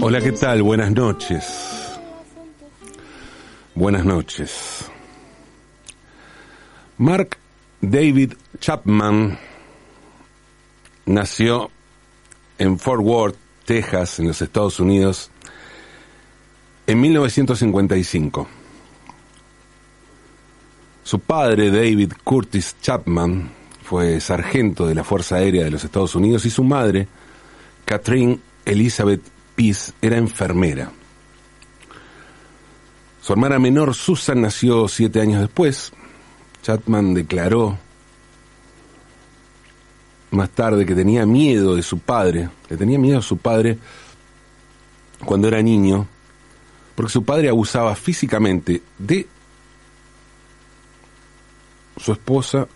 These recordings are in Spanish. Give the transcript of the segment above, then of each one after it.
Hola, ¿qué tal? Buenas noches. Buenas noches. Mark David Chapman nació en Fort Worth, Texas, en los Estados Unidos, en 1955. Su padre, David Curtis Chapman, fue sargento de la Fuerza Aérea de los Estados Unidos y su madre, Catherine Elizabeth Peace, era enfermera. Su hermana menor, Susan, nació siete años después. Chapman declaró más tarde que tenía miedo de su padre, que tenía miedo a su padre cuando era niño, porque su padre abusaba físicamente de su esposa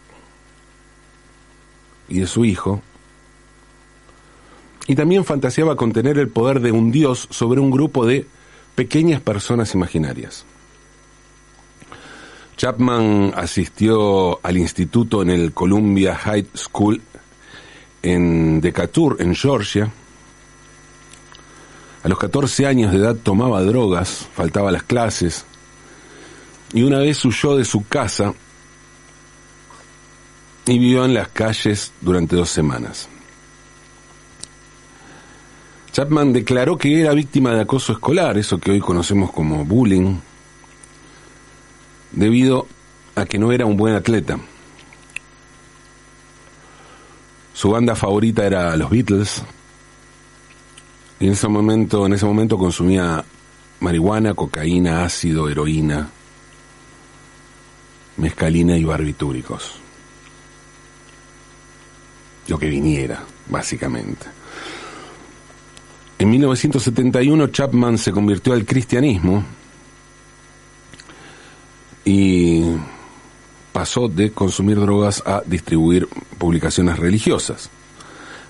y de su hijo, y también fantaseaba con tener el poder de un dios sobre un grupo de pequeñas personas imaginarias. Chapman asistió al instituto en el Columbia High School en Decatur, en Georgia. A los 14 años de edad tomaba drogas, faltaba las clases, y una vez huyó de su casa y vivió en las calles durante dos semanas. Chapman declaró que era víctima de acoso escolar, eso que hoy conocemos como bullying, debido a que no era un buen atleta. Su banda favorita era los Beatles. Y en ese momento, en ese momento consumía marihuana, cocaína, ácido, heroína, mescalina y barbitúricos. Lo que viniera, básicamente. En 1971 Chapman se convirtió al cristianismo y pasó de consumir drogas a distribuir publicaciones religiosas.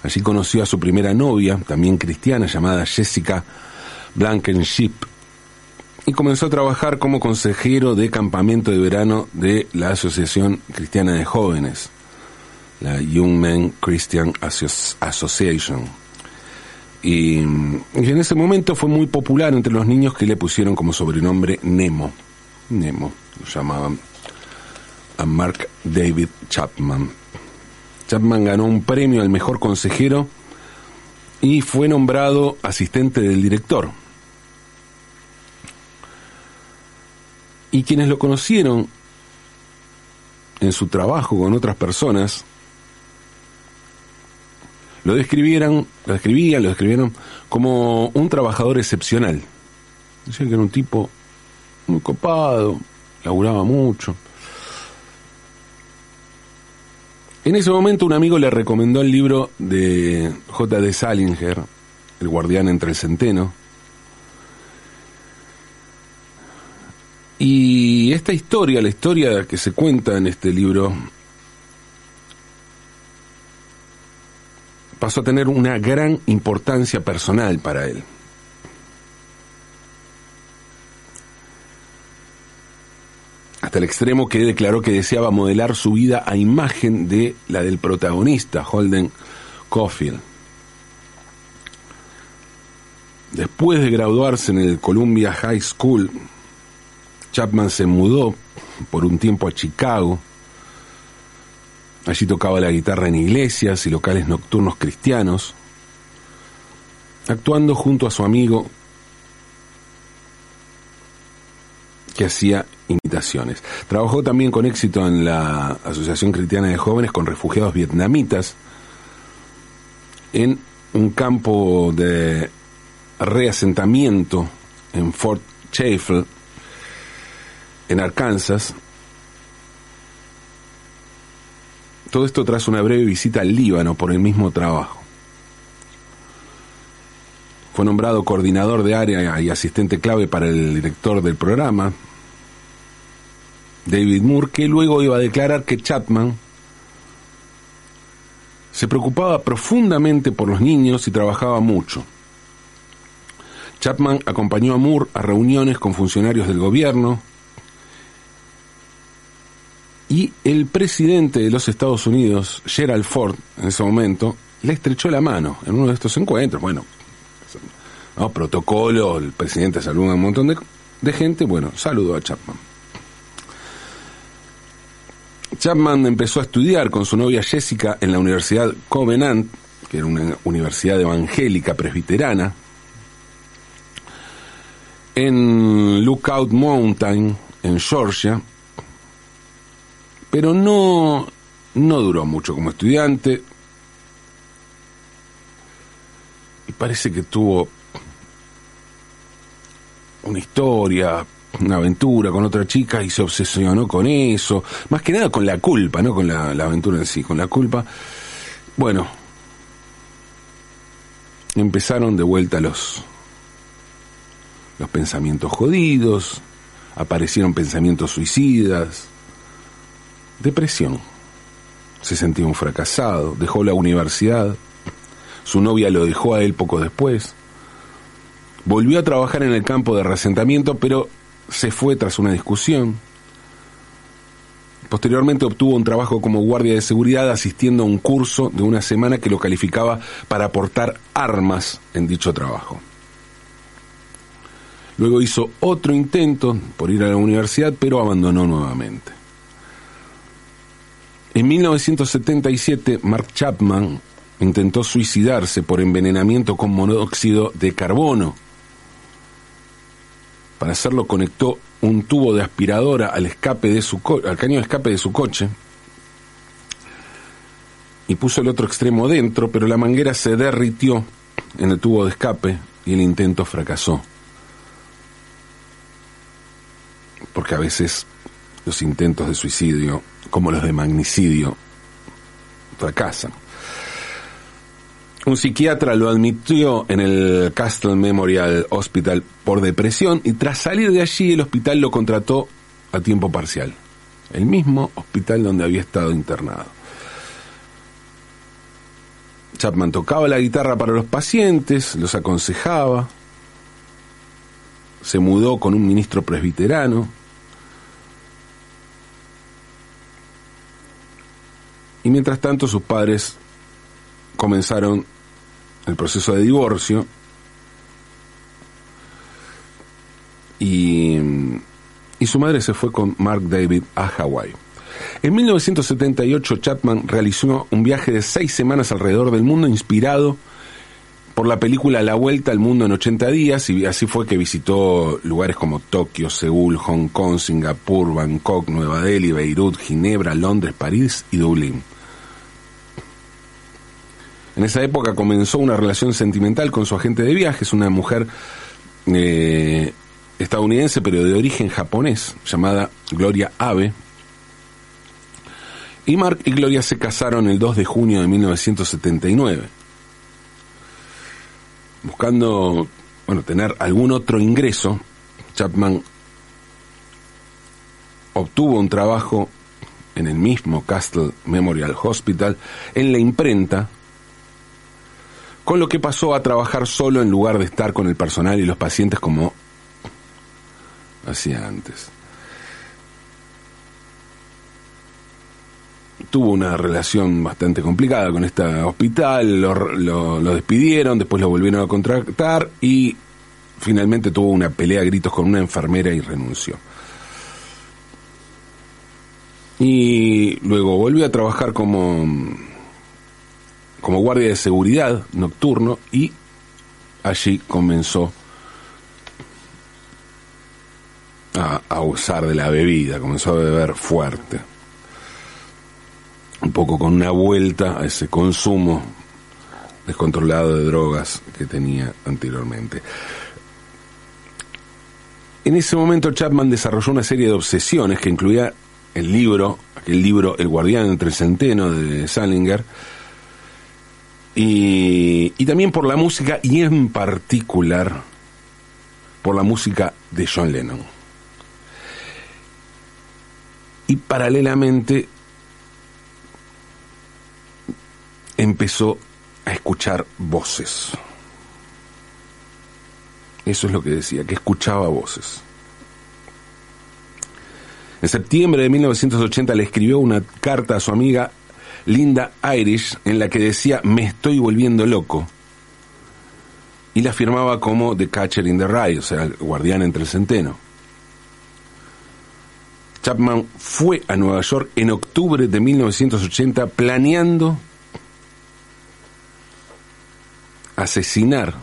Allí conoció a su primera novia, también cristiana, llamada Jessica Blankenship, y comenzó a trabajar como consejero de campamento de verano de la Asociación Cristiana de Jóvenes, la Young Men Christian Association. Y, en ese momento fue muy popular entre los niños que le pusieron como sobrenombre Nemo. Nemo, lo llamaban a Mark David Chapman. Chapman ganó un premio al mejor consejero y fue nombrado asistente del director. Y quienes lo conocieron en su trabajo con otras personas lo describieran, lo describían, lo describieron como un trabajador excepcional. Decían que era un tipo muy copado, laburaba mucho. En ese momento un amigo le recomendó el libro de J.D. Salinger, El guardián entre el centeno. Y esta historia, la historia que se cuenta en este libro, pasó a tener una gran importancia personal para él. hasta el extremo que declaró que deseaba modelar su vida a imagen de la del protagonista, Holden Caulfield. Después de graduarse en el Columbia High School, Chapman se mudó por un tiempo a Chicago. Allí tocaba la guitarra en iglesias y locales nocturnos cristianos, actuando junto a su amigo que hacía imitaciones. Trabajó también con éxito en la Asociación Cristiana de Jóvenes con Refugiados Vietnamitas en un campo de reasentamiento en Fort Chaffel, en Arkansas. Todo esto tras una breve visita al Líbano por el mismo trabajo. Fue nombrado coordinador de área y asistente clave para el director del programa, David Moore, que luego iba a declarar que Chapman se preocupaba profundamente por los niños y trabajaba mucho. Chapman acompañó a Moore a reuniones con funcionarios del gobierno y el presidente de los Estados Unidos, Gerald Ford, en ese momento, le estrechó la mano en uno de estos encuentros. Bueno, ¿no? Protocolo, el presidente saluda a un montón de, de gente, bueno, saludó a Chapman. Chapman empezó a estudiar con su novia Jessica en la Universidad Covenant, que era una universidad evangélica presbiterana, en Lookout Mountain, en Georgia, pero no, no duró mucho como estudiante. Y parece que tuvo una historia, una aventura con otra chica y se obsesionó con eso. Más que nada con la culpa, no con la, la aventura en sí, con la culpa. Bueno, empezaron de vuelta los, los pensamientos jodidos, aparecieron pensamientos suicidas, depresión. Se sentía un fracasado, dejó la universidad, su novia lo dejó a él poco después, volvió a trabajar en el campo de resentamiento, pero se fue tras una discusión. Posteriormente obtuvo un trabajo como guardia de seguridad asistiendo a un curso de una semana que lo calificaba para aportar armas en dicho trabajo. Luego hizo otro intento por ir a la universidad, pero abandonó nuevamente. En 1977, Mark Chapman intentó suicidarse por envenenamiento con monóxido de carbono. Para hacerlo conectó un tubo de aspiradora al escape de su al caño de escape de su coche y puso el otro extremo dentro, pero la manguera se derritió en el tubo de escape y el intento fracasó. Porque a veces los intentos de suicidio, como los de magnicidio, fracasan. Un psiquiatra lo admitió en el Castle Memorial Hospital por depresión y tras salir de allí el hospital lo contrató a tiempo parcial. El mismo hospital donde había estado internado. Chapman tocaba la guitarra para los pacientes, los aconsejaba, se mudó con un ministro presbiterano, y mientras tanto sus padres comenzaron el proceso de divorcio y, y su madre se fue con Mark David a Hawái. En 1978 Chapman realizó un viaje de seis semanas alrededor del mundo inspirado por la película La Vuelta al Mundo en 80 días y así fue que visitó lugares como Tokio, Seúl, Hong Kong, Singapur, Bangkok, Nueva Delhi, Beirut, Ginebra, Londres, París y Dublín. En esa época comenzó una relación sentimental con su agente de viajes, una mujer eh, estadounidense pero de origen japonés, llamada Gloria Abe. Y Mark y Gloria se casaron el 2 de junio de 1979. Buscando, bueno, tener algún otro ingreso, Chapman obtuvo un trabajo en el mismo Castle Memorial Hospital en la imprenta con lo que pasó a trabajar solo en lugar de estar con el personal y los pacientes como hacía antes. Tuvo una relación bastante complicada con este hospital, lo, despidieron, después lo volvieron a contratar y finalmente tuvo una pelea a gritos con una enfermera y renunció. Y luego volvió a trabajar como como guardia de seguridad nocturno y allí comenzó a, usar de la bebida, comenzó a beber fuerte, un poco con una vuelta a ese consumo descontrolado de drogas que tenía anteriormente. En ese momento Chapman desarrolló una serie de obsesiones que incluía el libro, aquel libro El guardián entre el centeno de Salinger, y, y también por la música y en particular por la música de John Lennon. Y paralelamente empezó a escuchar voces. Eso es lo que decía, que escuchaba voces. En septiembre de 1980 le escribió una carta a su amiga Linda Irish en la que decía me estoy volviendo loco y la firmaba como The Catcher in the Rye, o sea, el guardián entre el centeno. Chapman fue a Nueva York en octubre de 1980 planeando asesinar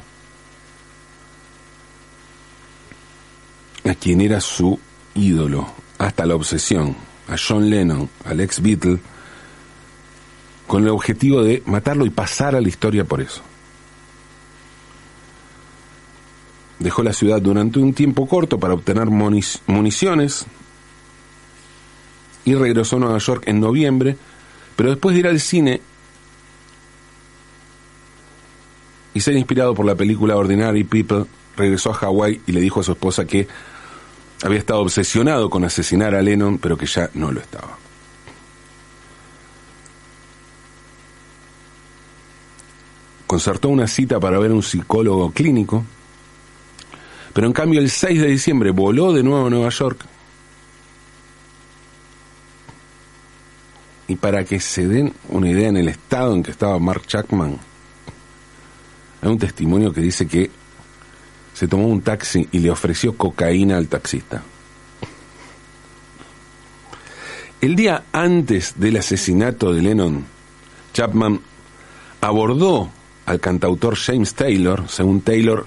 a quien era su ídolo, hasta la obsesión, a John Lennon, al ex Beatle, con el objetivo de matarlo y pasar a la historia por eso. Dejó la ciudad durante un tiempo corto para obtener municiones y regresó a Nueva York en noviembre, pero después de ir al cine y ser inspirado por la película Ordinary People, regresó a Hawái y le dijo a su esposa que había estado obsesionado con asesinar a Lennon, pero que ya no lo estaba. Concertó una cita para ver a un psicólogo clínico, pero en cambio el 6 de diciembre voló de nuevo a Nueva York. Y para que se den una idea en el estado en que estaba Mark Chapman, hay un testimonio que dice que se tomó un taxi y le ofreció cocaína al taxista. El día antes del asesinato de Lennon, Chapman abordó al cantautor James Taylor, según Taylor,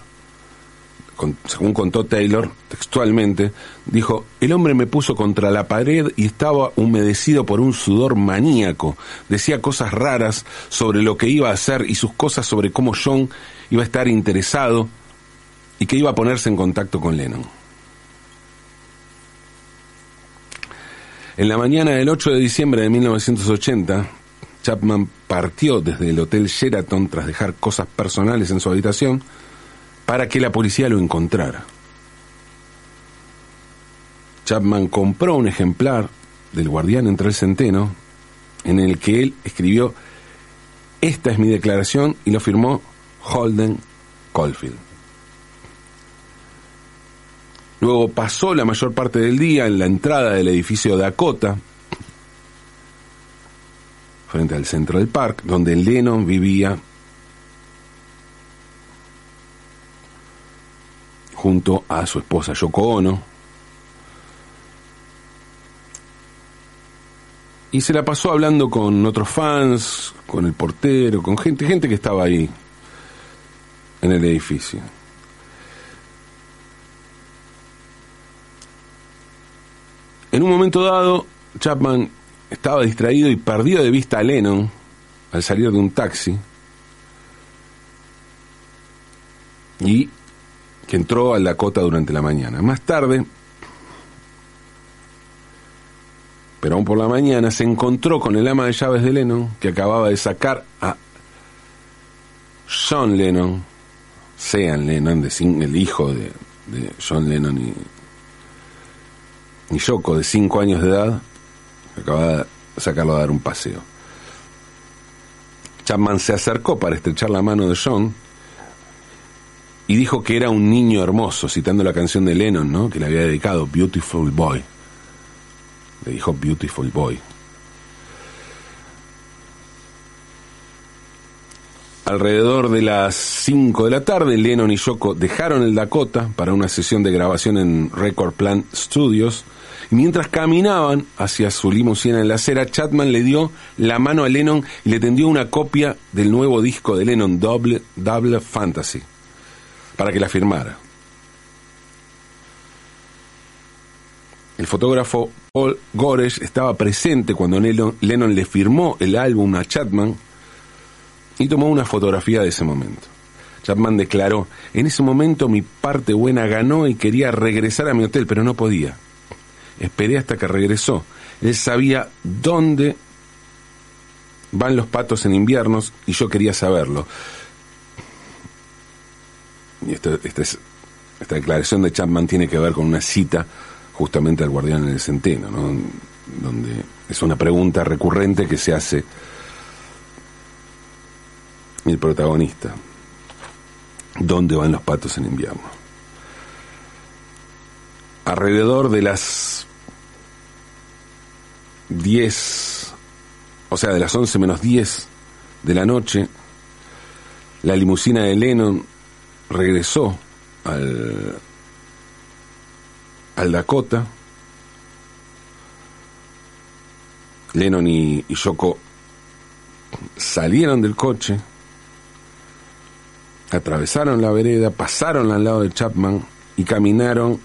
según contó Taylor textualmente, dijo, el hombre me puso contra la pared y estaba humedecido por un sudor maníaco. Decía cosas raras sobre lo que iba a hacer y sus cosas sobre cómo John iba a estar interesado y que iba a ponerse en contacto con Lennon. En la mañana del 8 de diciembre de 1980, Chapman partió desde el Hotel Sheraton tras dejar cosas personales en su habitación para que la policía lo encontrara. Chapman compró un ejemplar del Guardián entre el Centeno en el que él escribió esta es mi declaración y lo firmó Holden Caulfield. Luego pasó la mayor parte del día en la entrada del edificio Dakota, frente al centro del parque, donde Lennon vivía junto a su esposa Yoko Ono. Y se la pasó hablando con otros fans, con el portero, con gente, gente que estaba ahí en el edificio. En un momento dado, Chapman estaba distraído y perdió de vista a Lennon al salir de un taxi y que entró al Dakota durante la mañana. Más tarde, pero aún por la mañana, se encontró con el ama de llaves de Lennon que acababa de sacar a John Lennon, Sean Lennon, el hijo de, de John Lennon y y Yoko, de 5 años de edad, acaba de sacarlo a dar un paseo. Chapman se acercó para estrechar la mano de John y dijo que era un niño hermoso, citando la canción de Lennon, ¿no? que le había dedicado, Beautiful Boy. Le dijo Beautiful Boy. Alrededor de las 5 de la tarde, Lennon y Yoko dejaron el Dakota para una sesión de grabación en Record Plant Studios mientras caminaban hacia su limusina en la acera, Chapman le dio la mano a Lennon y le tendió una copia del nuevo disco de Lennon, Double, Double Fantasy, para que la firmara. El fotógrafo Paul Goresh estaba presente cuando Lennon le firmó el álbum a Chapman y tomó una fotografía de ese momento. Chapman declaró, en ese momento mi parte buena ganó y quería regresar a mi hotel, pero no podía. Esperé hasta que regresó. Él sabía dónde van los patos en inviernos y yo quería saberlo. Y esta, esta declaración de Chapman tiene que ver con una cita justamente al guardián en el centeno, ¿no? donde es una pregunta recurrente que se hace el protagonista. ¿Dónde van los patos en invierno? Alrededor de las 10, o sea, de las 11 menos 10 de la noche, la limusina de Lennon regresó al, al Dakota. Lennon y, y Yoko salieron del coche, atravesaron la vereda, pasaron al lado de Chapman y caminaron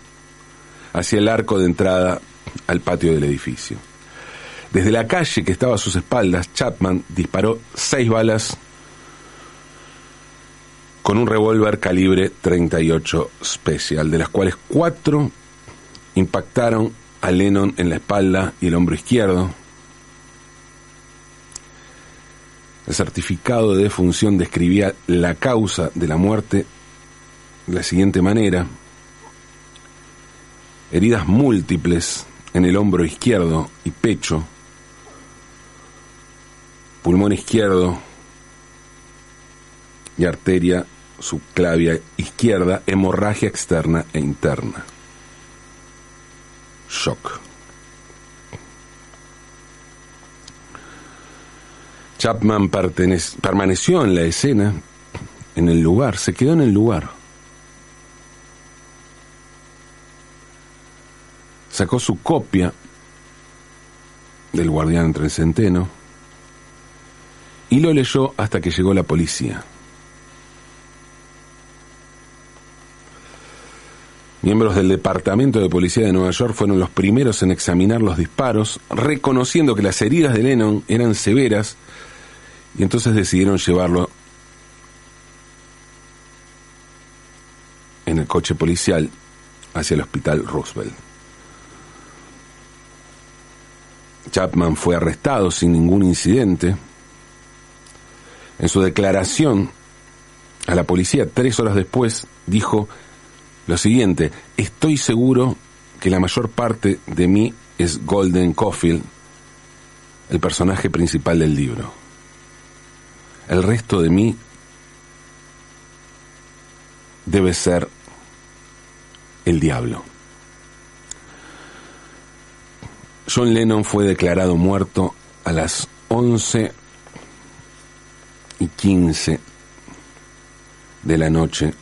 hacia el arco de entrada al patio del edificio. Desde la calle que estaba a sus espaldas, Chapman disparó seis balas con un revólver calibre 38 Special, de las cuales cuatro impactaron a Lennon en la espalda y el hombro izquierdo. El certificado de defunción describía la causa de la muerte de la siguiente manera. Heridas múltiples en el hombro izquierdo y pecho, pulmón izquierdo y arteria subclavia izquierda, hemorragia externa e interna. Shock. Chapman permaneció en la escena, en el lugar, se quedó en el lugar. Sacó su copia del guardián entre centeno y lo leyó hasta que llegó la policía. Miembros del Departamento de Policía de Nueva York fueron los primeros en examinar los disparos, reconociendo que las heridas de Lennon eran severas y entonces decidieron llevarlo en el coche policial hacia el hospital Roosevelt. Chapman fue arrestado sin ningún incidente. En su declaración a la policía tres horas después dijo lo siguiente, estoy seguro que la mayor parte de mí es Golden Caulfield, el personaje principal del libro. El resto de mí debe ser el diablo. John Lennon fue declarado muerto a las 11 y 15 de la noche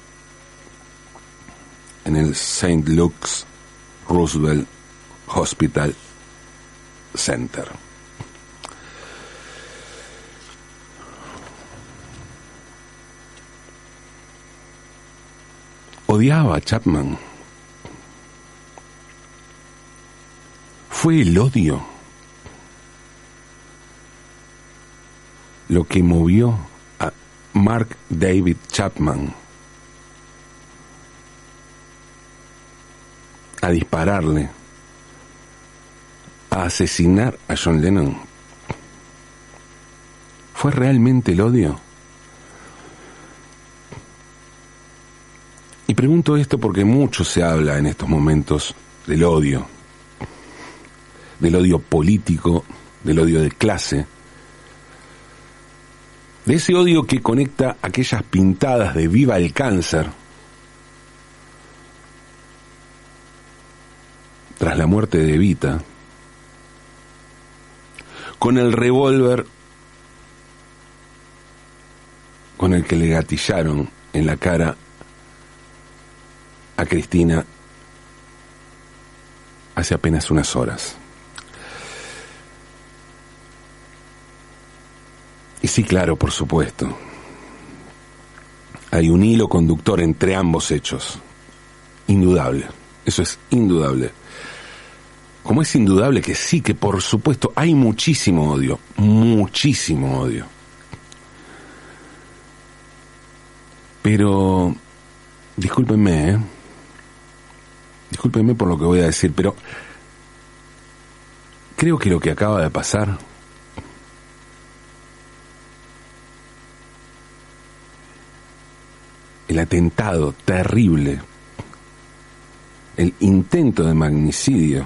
en el St. Luke's Roosevelt Hospital Center. Odiaba a Chapman. Fue el odio lo que movió a Mark David Chapman a dispararle, a asesinar a John Lennon? ¿Fue realmente el odio? Y pregunto esto porque mucho se habla en estos momentos del odio, del odio político, del odio de clase, de ese odio que conecta aquellas pintadas de viva el cáncer tras la muerte de Evita, con el revólver con el que le gatillaron en la cara a Cristina hace apenas unas horas. Y sí, claro, por supuesto. Hay un hilo conductor entre ambos hechos. Indudable. Eso es indudable como es indudable que sí, que por supuesto hay muchísimo odio, muchísimo odio. Pero, discúlpenme, ¿eh? discúlpenme por lo que voy a decir, pero creo que lo que acaba de pasar el atentado terrible, el intento de magnicidio,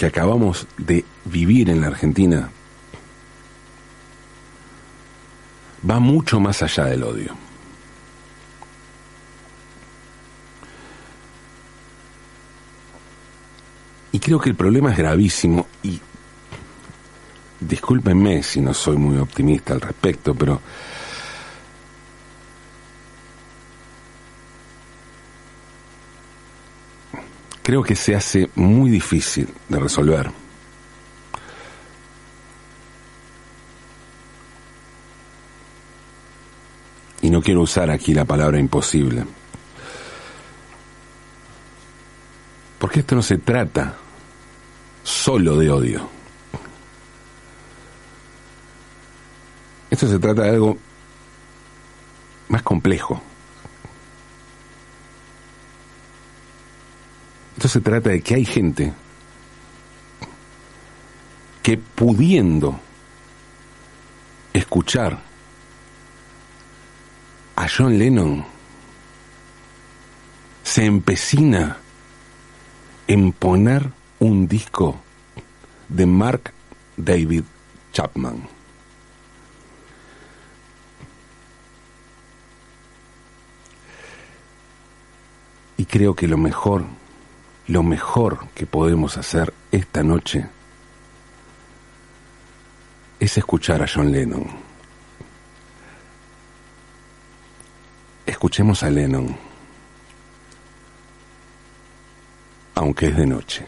que acabamos de vivir en la Argentina va mucho más allá del odio. Y creo que el problema es gravísimo y discúlpenme si no soy muy optimista al respecto, pero creo que se hace muy difícil de resolver. Y no quiero usar aquí la palabra imposible. Porque esto no se trata solo de odio. Esto se trata de algo más complejo. Se trata de que hay gente que pudiendo escuchar a John Lennon se empecina en poner un disco de Mark David Chapman. Y creo que lo mejor, lo mejor que podemos hacer esta noche es escuchar a John Lennon. Escuchemos a Lennon, aunque es de noche.